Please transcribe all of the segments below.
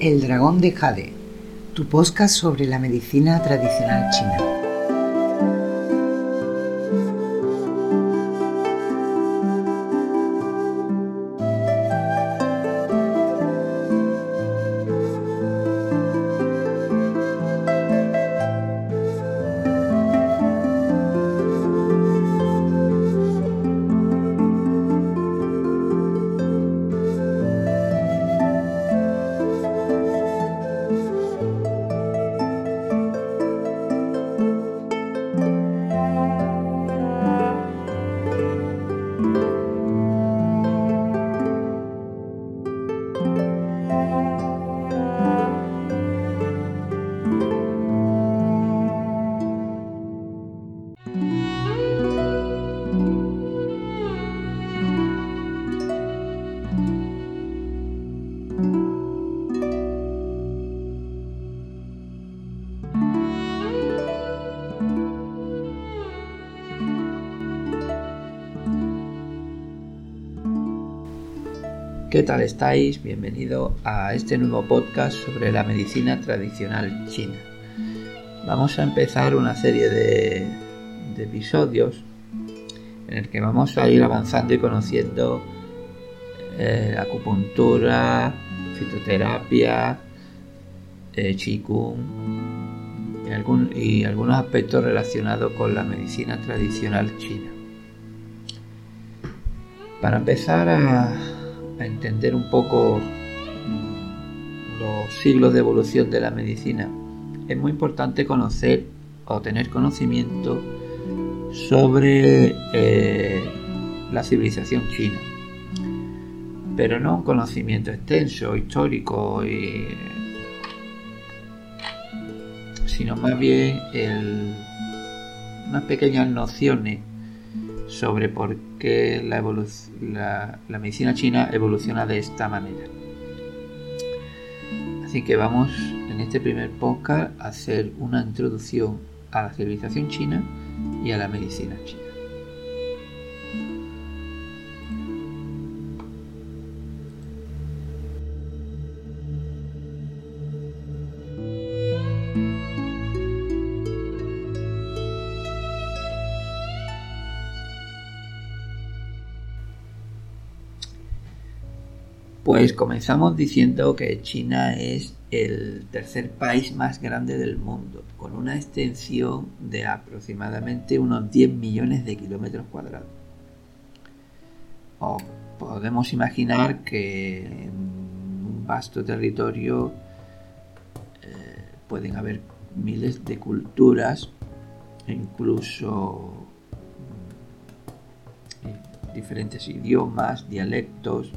El dragón de Jade, tu podcast sobre la medicina tradicional china. ¿Qué tal estáis? Bienvenido a este nuevo podcast sobre la medicina tradicional china. Vamos a empezar una serie de, episodios en el que vamos a ir avanzando y conociendo eh, acupuntura, fitoterapia, eh, qigong y, y algunos aspectos relacionados con la medicina tradicional china. Para empezar a a entender un poco los siglos de evolución de la medicina, es muy importante conocer o tener conocimiento sobre eh, la civilización china. Pero no un conocimiento extenso, histórico, sino más bien unas pequeñas nociones sobre por qué la, medicina china evoluciona de esta manera. Así que vamos en este primer podcast a hacer una introducción a la civilización china y a la medicina china. Pues comenzamos diciendo que China es el tercer país más grande del mundo, con una extensión de aproximadamente unos 10 millones de kilómetros cuadrados. O podemos imaginar que en un vasto territorio eh, pueden haber miles de culturas, incluso mm, diferentes idiomas, dialectos,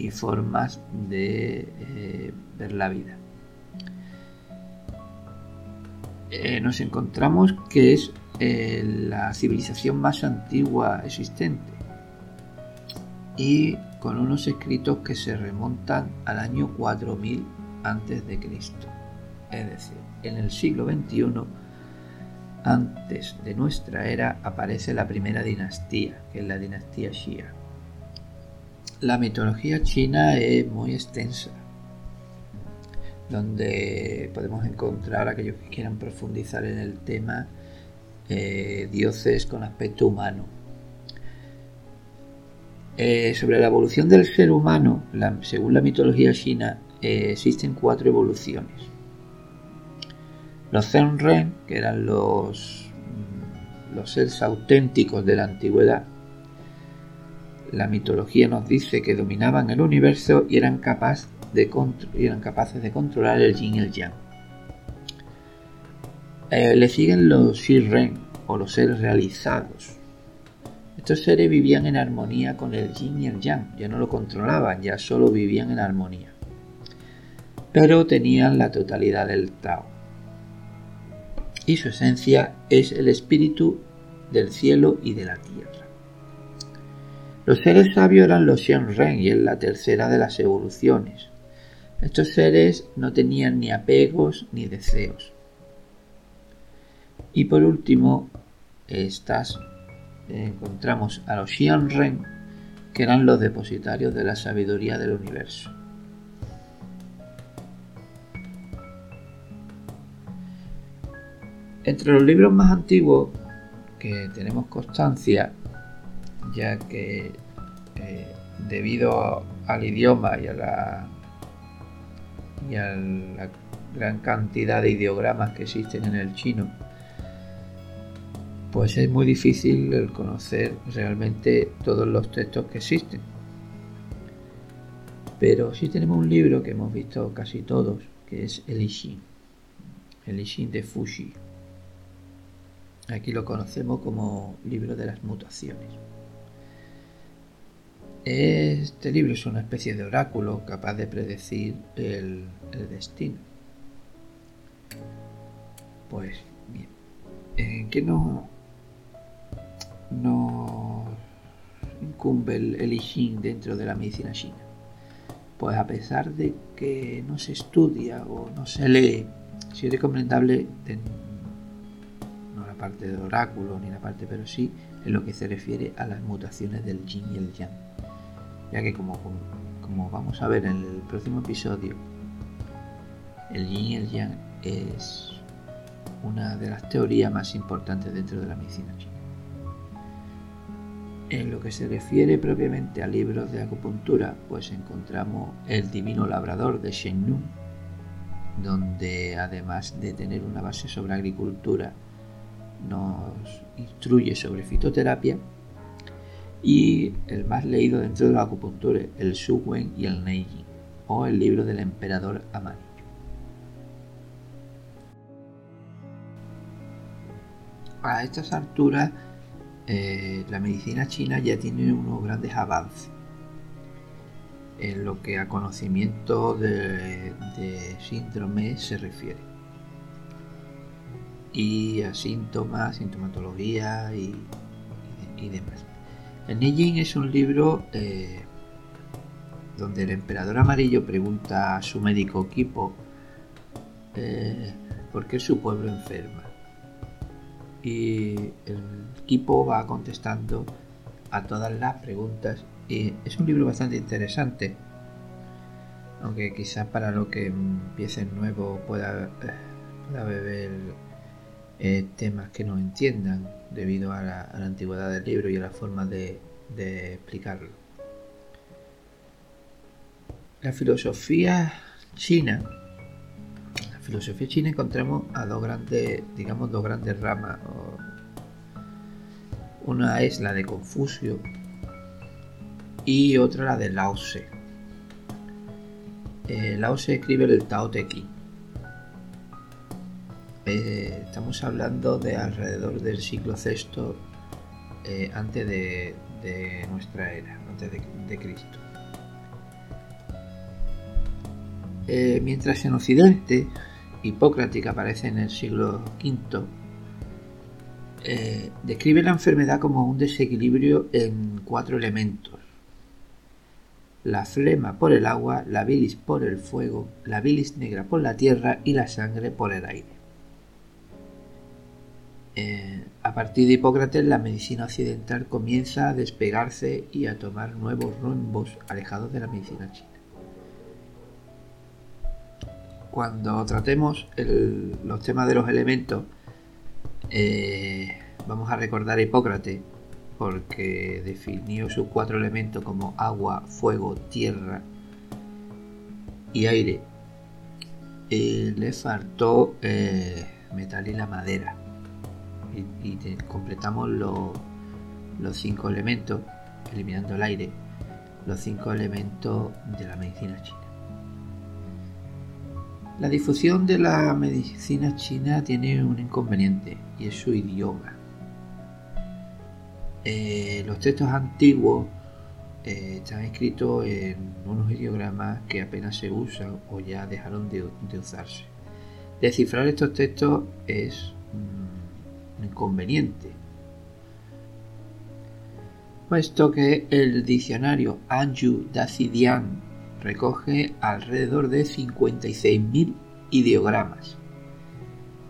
y formas de eh, ver la vida. Eh, nos encontramos que es eh, la civilización más antigua existente y con unos escritos que se remontan al año 4000 antes de Cristo. Es decir, en el siglo XXI, antes de nuestra era, aparece la primera dinastía, que es la dinastía Xia. La mitología china es muy extensa, donde podemos encontrar aquellos que quieran profundizar en el tema eh, dioses con aspecto humano. Eh, sobre la evolución del ser humano, según la mitología china, eh, existen cuatro evoluciones. Los Zenren, que eran los, los seres auténticos de la antigüedad, la mitología nos dice que dominaban el universo y eran, de eran capaces de controlar el yin y el yang. Eh, le siguen los Shirren o los seres realizados. Estos seres vivían en armonía con el yin y el yang, ya no lo controlaban, ya solo vivían en armonía. Pero tenían la totalidad del Tao. Y su esencia es el espíritu del cielo y de la tierra. Los seres sabios eran los Shen Ren y es la tercera de las evoluciones. Estos seres no tenían ni apegos ni deseos. Y por último, estas eh, encontramos a los Xian Ren, que eran los depositarios de la sabiduría del universo. Entre los libros más antiguos que tenemos constancia ya que eh, debido al idioma y a la y a la gran cantidad de ideogramas que existen en el chino, pues es muy difícil el conocer realmente todos los textos que existen. Pero sí tenemos un libro que hemos visto casi todos, que es el I el I de Fushi. Aquí lo conocemos como libro de las mutaciones. Este libro es una especie de oráculo capaz de predecir el, destino. Pues bien, ¿en qué no, no incumbe el, el dentro de la medicina china? Pues a pesar de que no se estudia o no se lee, sí es recomendable, no la parte del oráculo ni la parte, pero sí en lo que se refiere a las mutaciones del yin y el yang ya que como, como vamos a ver en el próximo episodio, el yin y el yang es una de las teorías más importantes dentro de la medicina china. En lo que se refiere propiamente a libros de acupuntura, pues encontramos El Divino Labrador de Shen Yun, donde además de tener una base sobre agricultura, nos instruye sobre fitoterapia y el más leído dentro de la acupuntura, el Su Wen y el Neiji, o el libro del emperador amarillo. A estas alturas, eh, la medicina china ya tiene unos grandes avances en lo que a conocimiento de, síndrome se refiere. Y a síntomas, sintomatología y demás. El Neijing es un libro eh, donde el emperador amarillo pregunta a su médico Kipo eh, por qué su pueblo enferma. Y el Kipo va contestando a todas las preguntas y es un libro bastante interesante. Aunque quizás para lo que empiecen nuevo pueda, eh, pueda beber eh, temas que no entiendan debido a la, antigüedad del libro y a la forma de, explicarlo. La filosofía china. La filosofía china encontramos a dos grandes, digamos, dos grandes ramas. Una es la de Confucio y otra la de Lao Tse. Eh, Lao Tse escribe el Tao Te Ching eh, estamos hablando de alrededor del siglo VI eh, antes de, nuestra era, antes de, Cristo. Eh, mientras en Occidente, Hipócrates, que aparece en el siglo V, describe la enfermedad como un desequilibrio en cuatro elementos. La flema por el agua, la bilis por el fuego, la bilis negra por la tierra y la sangre por el aire. Eh, a partir de Hipócrates, la medicina occidental comienza a despegarse y a tomar nuevos rumbos alejados de la medicina china. Cuando tratemos los temas de los elementos, eh, vamos a recordar a Hipócrates, porque definió sus cuatro elementos como agua, fuego, tierra y aire. Y le faltó eh, metal y la madera y, completamos los cinco elementos, eliminando el aire, los cinco elementos de la medicina china. La difusión de la medicina china tiene un inconveniente y es su idioma. Eh, los textos antiguos eh, están escritos en unos ideogramas que apenas se usan o ya dejaron de, de usarse. Descifrar estos textos es inconveniente, puesto que el diccionario Anju Dacidian recoge alrededor de 56.000 ideogramas.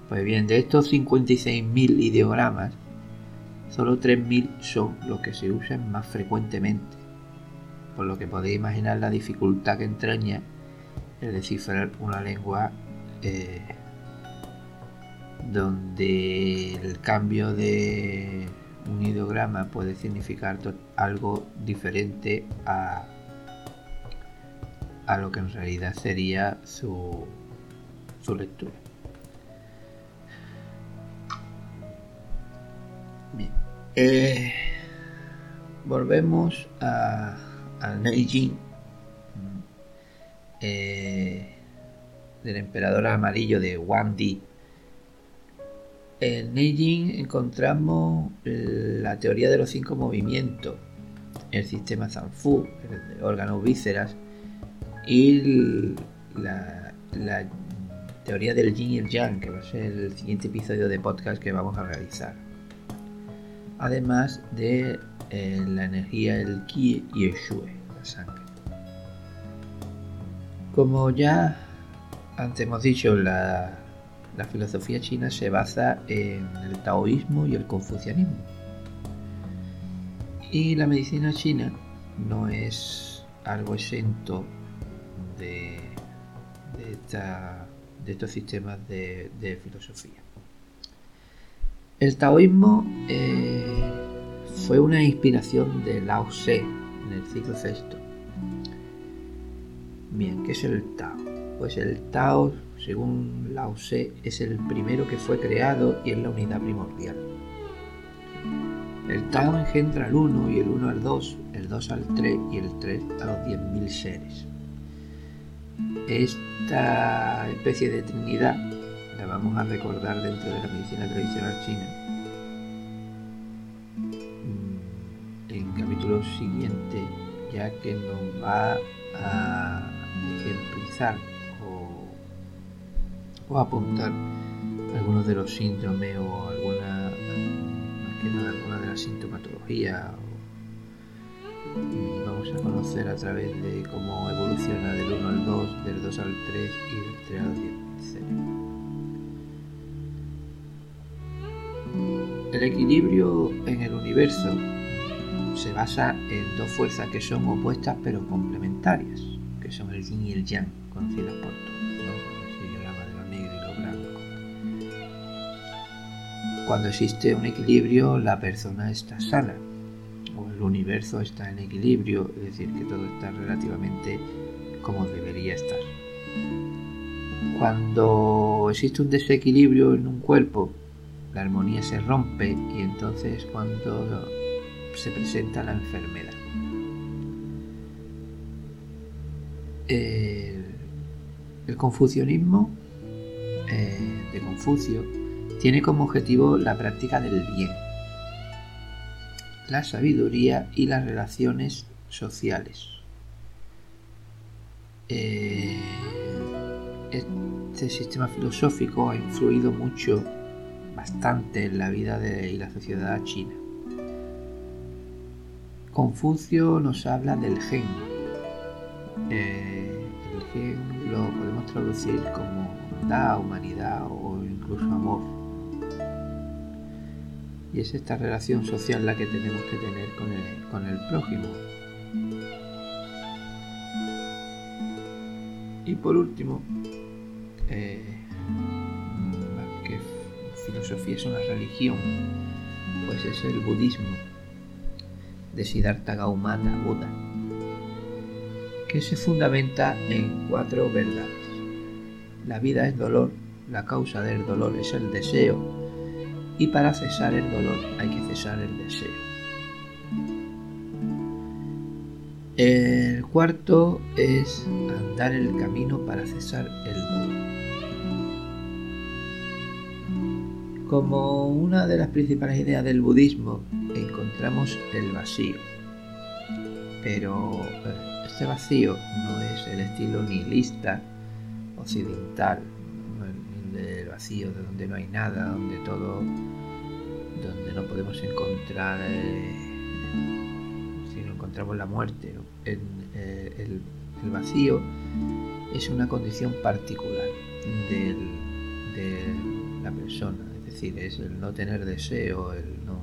Pues bien, de estos 56.000 ideogramas, solo 3.000 son los que se usan más frecuentemente, por lo que podéis imaginar la dificultad que entraña el descifrar una lengua eh, donde el cambio de un ideograma puede significar algo diferente a, a lo que en realidad sería su, su lectura. Bien. Eh, volvemos a, al Neijing eh, del emperador amarillo de Wang Di. En Neijing encontramos la teoría de los cinco movimientos, el sistema Zanfu, el órganos vísceras, y la, la teoría del yin y el yang, que va a ser el siguiente episodio de podcast que vamos a realizar. Además de eh, la energía, el ki y el shue, la sangre. Como ya antes hemos dicho, la, filosofía china se basa en el taoísmo y el confucianismo. Y la medicina china no es algo exento de, estos sistemas de, filosofía. El taoísmo eh, fue una inspiración de Lao Tse en el siglo VI. Bien, ¿qué es el Tao? Pues el Tao, según Lao Tse, es el primero que fue creado y es la unidad primordial. El Tao engendra al 1 y el 1 al 2, el 2 al 3 y el 3 a los 10.000 seres. Esta especie de trinidad la vamos a recordar dentro de la medicina tradicional china siguiente, ya que nos va a ejemplizar o apuntar algunos de los síndromes o alguna, alguna de las sintomatologías. Y vamos a conocer a través de cómo evoluciona del 1 al 2, del 2 al 3 y del 3 al 10. El equilibrio en el universo se basa en dos fuerzas que son opuestas pero complementarias, que son el yin y el yang, conocidas por todos, ¿no? Cuando existe un equilibrio, la persona está sana, o el universo está en equilibrio, es decir, que todo está relativamente como debería estar. Cuando existe un desequilibrio en un cuerpo, la armonía se rompe y entonces cuando se presenta la enfermedad. El, confucianismo eh, de Confucio tiene como objetivo la práctica del bien, la sabiduría y las relaciones sociales. Eh, este sistema filosófico ha influido mucho, bastante en la vida de, y la sociedad china. Confucio nos habla del gen. Eh, el gen lo podemos traducir como da, humanidad o incluso amor. Y es esta relación social la que tenemos que tener con el, prójimo. Y por último, eh, ¿qué filosofía es una religión? Pues es el budismo de Siddhartha Gaumata Buda, que se fundamenta en cuatro verdades. La vida es dolor, la causa del dolor es el deseo, y para cesar el dolor hay que cesar el deseo. El cuarto es andar el camino para cesar el dolor. Como una de las principales ideas del budismo encontramos el vacío. Pero eh, este vacío no es el estilo nihilista occidental, el vacío de donde no hay nada, donde todo, donde no podemos encontrar, eh, si no encontramos la muerte. Eh, el, vacío es una condición particular de la persona, es decir, es el no tener deseo, el no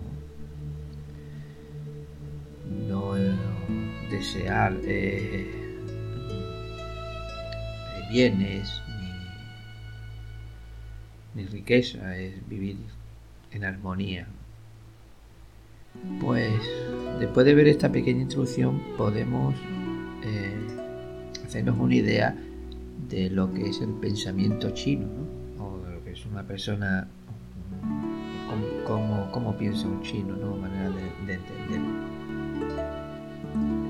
desear eh, eh, bienes ni riqueza, es vivir en armonía. Pues después de ver esta pequeña introducción podemos eh, hacernos una idea de lo que es el pensamiento chino, o de lo que es una persona, cómo, piensa un chino, ¿no? manera de, entender.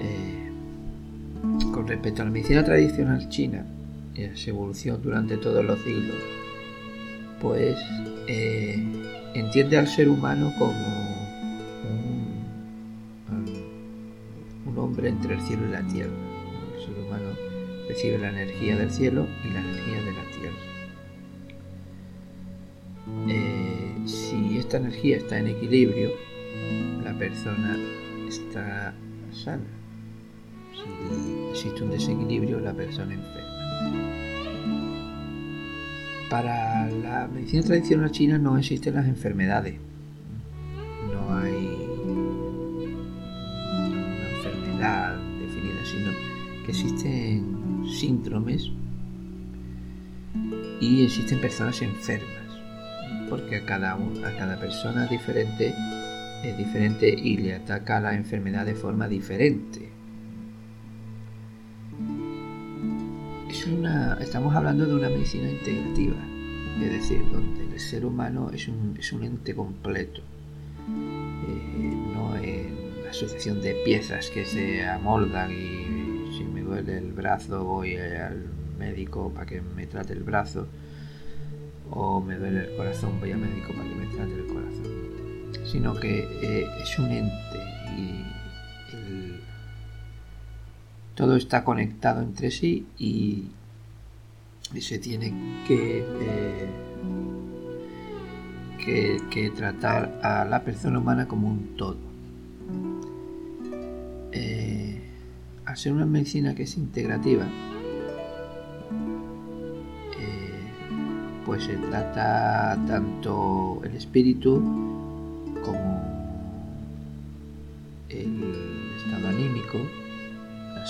Eh, con respecto a la medicina tradicional china, y su evolución durante todos los siglos, pues eh, entiende al ser humano como un, hombre entre el cielo y la tierra. El ser humano recibe la energía del cielo y la energía de la tierra. Eh, si esta energía está en equilibrio, la persona está sana. Si existe un desequilibrio, la persona enferma. Para la medicina tradicional china no existen las enfermedades. No hay una enfermedad definida, sino que existen síndromes y existen personas enfermas. Porque a cada, a cada persona diferente es diferente y le ataca la enfermedad de forma diferente. Estamos hablando de una medicina integrativa, es decir, donde el ser humano es un, ente completo, eh, no es una asociación de piezas que se amoldan y si me duele el brazo voy al médico para que me trate el brazo o me duele el corazón voy al médico para que me trate el corazón, sino que eh, es un ente todo está conectado entre sí y, se tiene que, eh, que, tratar a la persona humana como un todo. Eh, al ser una medicina que es integrativa, eh, pues se trata tanto el espíritu como el estado anímico,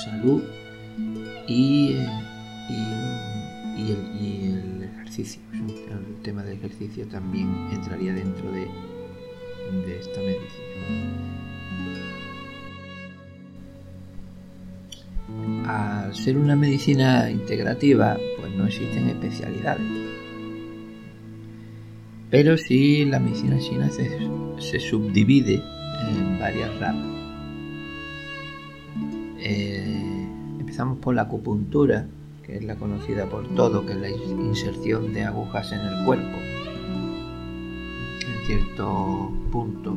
salud y, y, el, ejercicio. El tema del ejercicio también entraría dentro de, de esta medicina. Al ser una medicina integrativa, pues no existen especialidades. Pero sí la medicina china se, subdivide en varias ramas. Eh, empezamos por la acupuntura, que es la conocida por todo, que es la inserción de agujas en el cuerpo, en cierto punto.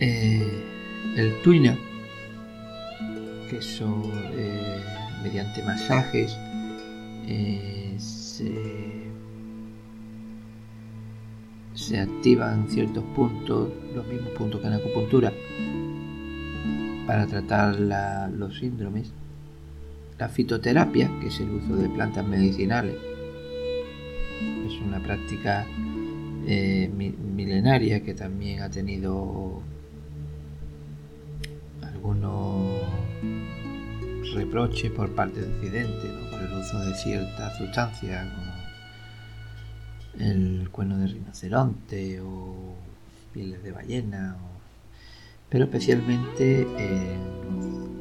Eh, el tuina, que son eh, mediante masajes, se activan ciertos puntos, los mismos puntos que en la acupuntura, para tratar los síndromes la fitoterapia, que es el uso de plantas medicinales, es una práctica eh, milenaria que también ha tenido algunos reproches por parte de Occidente por el uso de ciertas sustancias como el cuerno de rinoceronte o pieles de ballena, pero especialmente eh,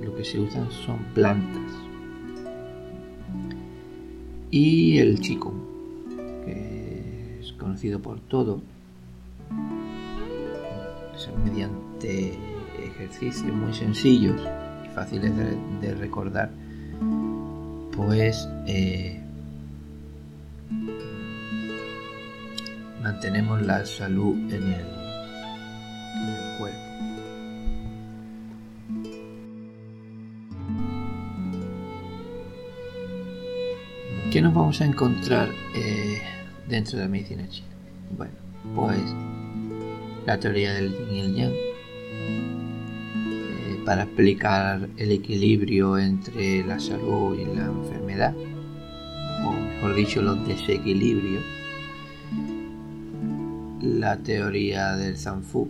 lo que se usan son plantas. Y el chico, que es conocido por todo, mediante ejercicios muy sencillos y fáciles de, recordar, pues eh, mantenemos la salud en el ¿Qué nos vamos a encontrar eh, dentro de la medicina china? Bueno, pues la teoría del yin y el yang eh, para explicar el equilibrio entre la salud y la enfermedad, o mejor dicho, los desequilibrios. La teoría del Zanfu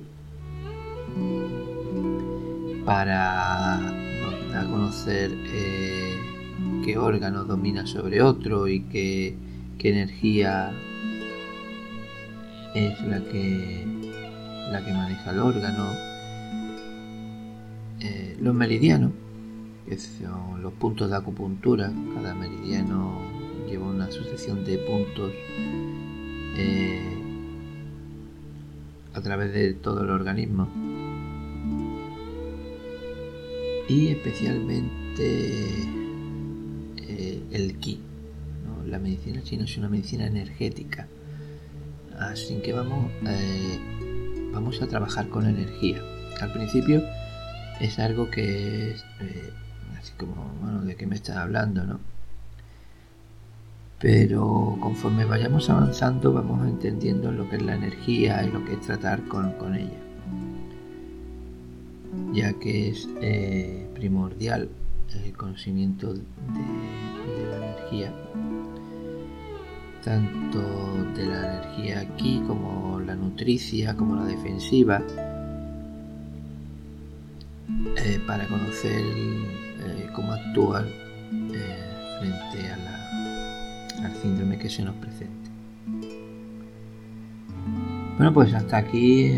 para conocer eh, qué órgano domina sobre otro y qué qué energía es la que la que maneja el órgano. Eh, los meridianos que son los puntos de acupuntura. Cada meridiano lleva una sucesión de puntos eh, a través de todo el organismo. Y especialmente el ki. La medicina china es una medicina energética, así que vamos, eh, vamos a trabajar con energía. Al principio es algo que es eh, así como, bueno, ¿de qué me estás hablando, no? Pero conforme vayamos avanzando vamos entendiendo lo que es la energía y lo que es tratar con, con ella ya que es eh, primordial el conocimiento de, tanto de la energía aquí como la nutricia, como la defensiva, eh, para conocer eh, cómo actuar frente al síndrome que se nos presente. Bueno, pues hasta aquí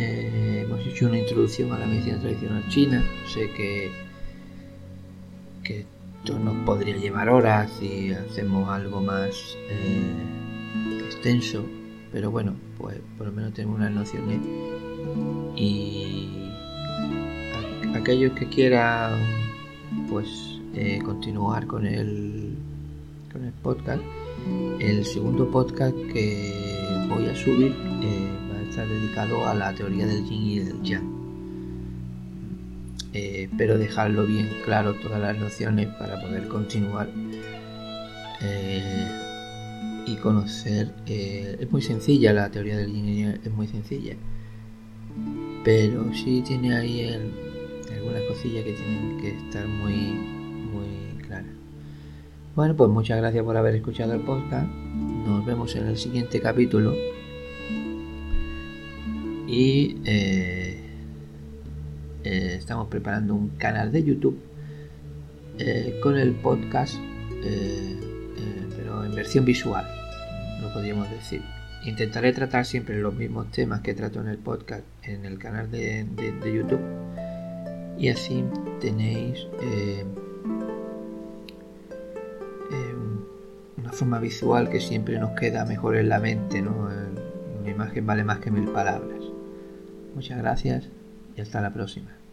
hecho una introducción a la medicina tradicional china. Sé que, que esto nos podría llevar horas si hacemos algo más eh, extenso, pero bueno, pues por lo menos tenemos unas nociones y aquellos que quieran pues eh, continuar con el con el podcast el segundo podcast que voy a subir eh, está dedicado a la teoría del yin y del yang. Eh, pero dejarlo bien claro todas las nociones para poder continuar eh, y conocer. Eh, es muy sencilla la teoría del yang, es muy sencilla, pero sí tiene ahí algunas cosillas que tienen que estar muy, muy claras. Bueno, pues muchas gracias por haber escuchado el podcast. Nos vemos en el siguiente capítulo y eh, estamos preparando un canal de YouTube eh, con el podcast, pero en versión visual, no podríamos decir. Intentaré tratar siempre los mismos temas que trato en el podcast en el canal de, YouTube y así tenéis una forma visual que siempre nos queda mejor en la mente, ¿no? Una imagen vale más que mil palabras. Muchas gracias y hasta la próxima.